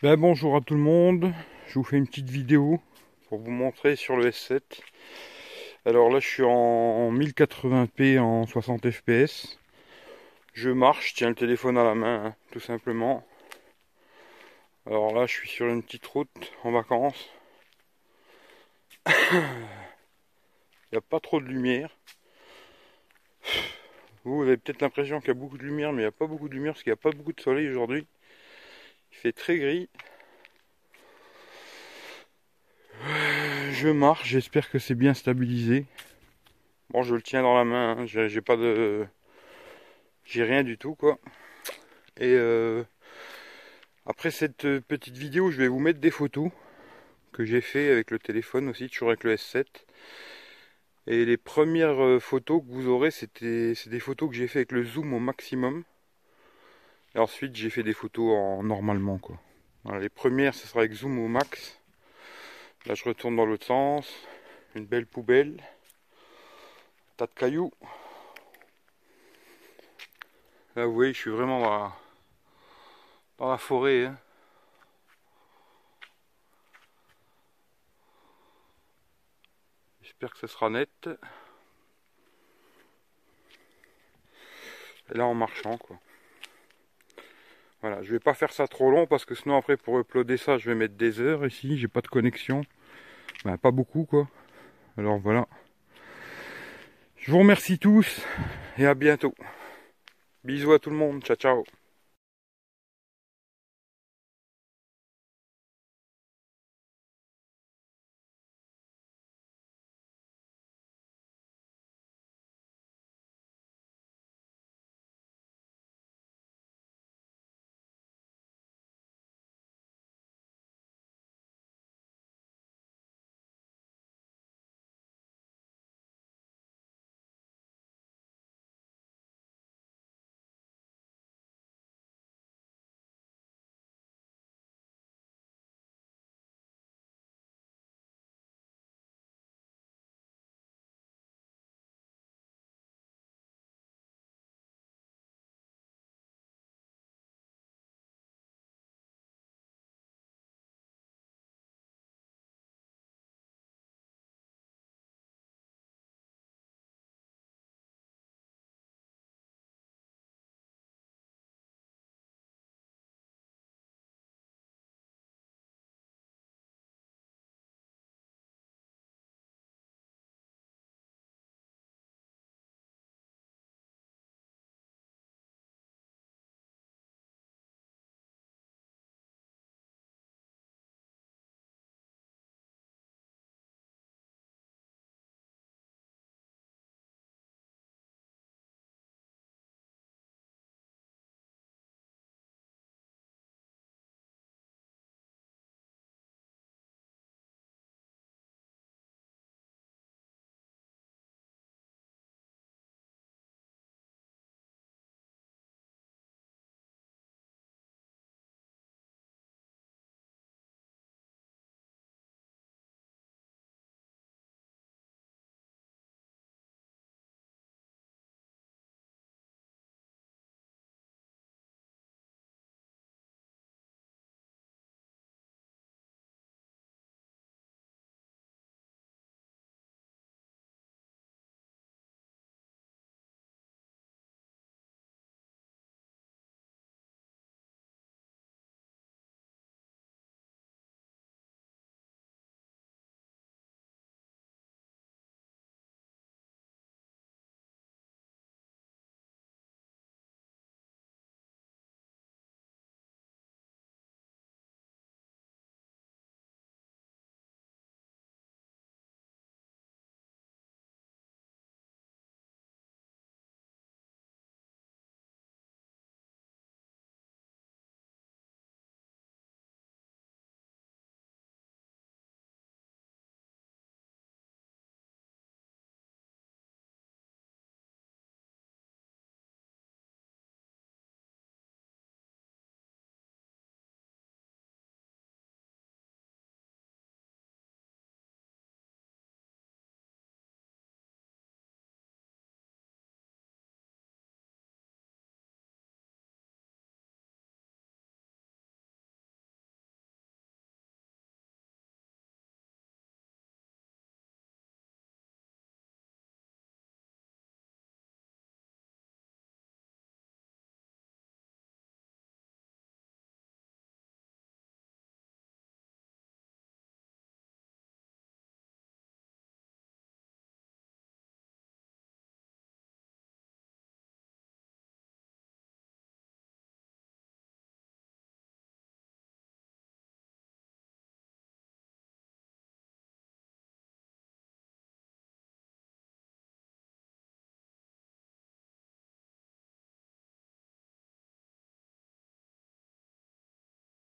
Ben, bonjour à tout le monde, je vous fais une petite vidéo pour vous montrer sur le S7. Alors là je suis en 1080p en 60 fps. Je marche, je tiens le téléphone à la main, hein, tout simplement. Alors là je suis sur une petite route en vacances. Il n'y a pas trop de lumière. Vous avez peut-être l'impression qu'il y a beaucoup de lumière, mais il n'y a pas beaucoup de lumière parce qu'il n'y a pas beaucoup de soleil aujourd'hui. Il fait très gris. Je marche, j'espère que c'est bien stabilisé. Bon, je le tiens dans la main, hein. j'ai pas de. J'ai rien du tout, quoi. Et euh, après cette petite vidéo, je vais vous mettre des photos que j'ai fait avec le téléphone aussi, toujours avec le S7. Et les premières euh, photos que vous aurez, c'est des photos que j'ai fait avec le zoom au maximum. Et ensuite, j'ai fait des photos en normalement, quoi. les premières, ce sera avec zoom au max. Là, je retourne dans l'autre sens. Une belle poubelle. tas de cailloux. Là, vous voyez, je suis vraiment dans la, forêt. Hein. J'espère que ce sera net. Et là, en marchant, quoi. Voilà, je vais pas faire ça trop long parce que sinon après pour uploader ça je vais mettre des heures ici, j'ai pas de connexion. Ben, pas beaucoup quoi. Alors voilà. Je vous remercie tous et à bientôt. Bisous à tout le monde, ciao ciao.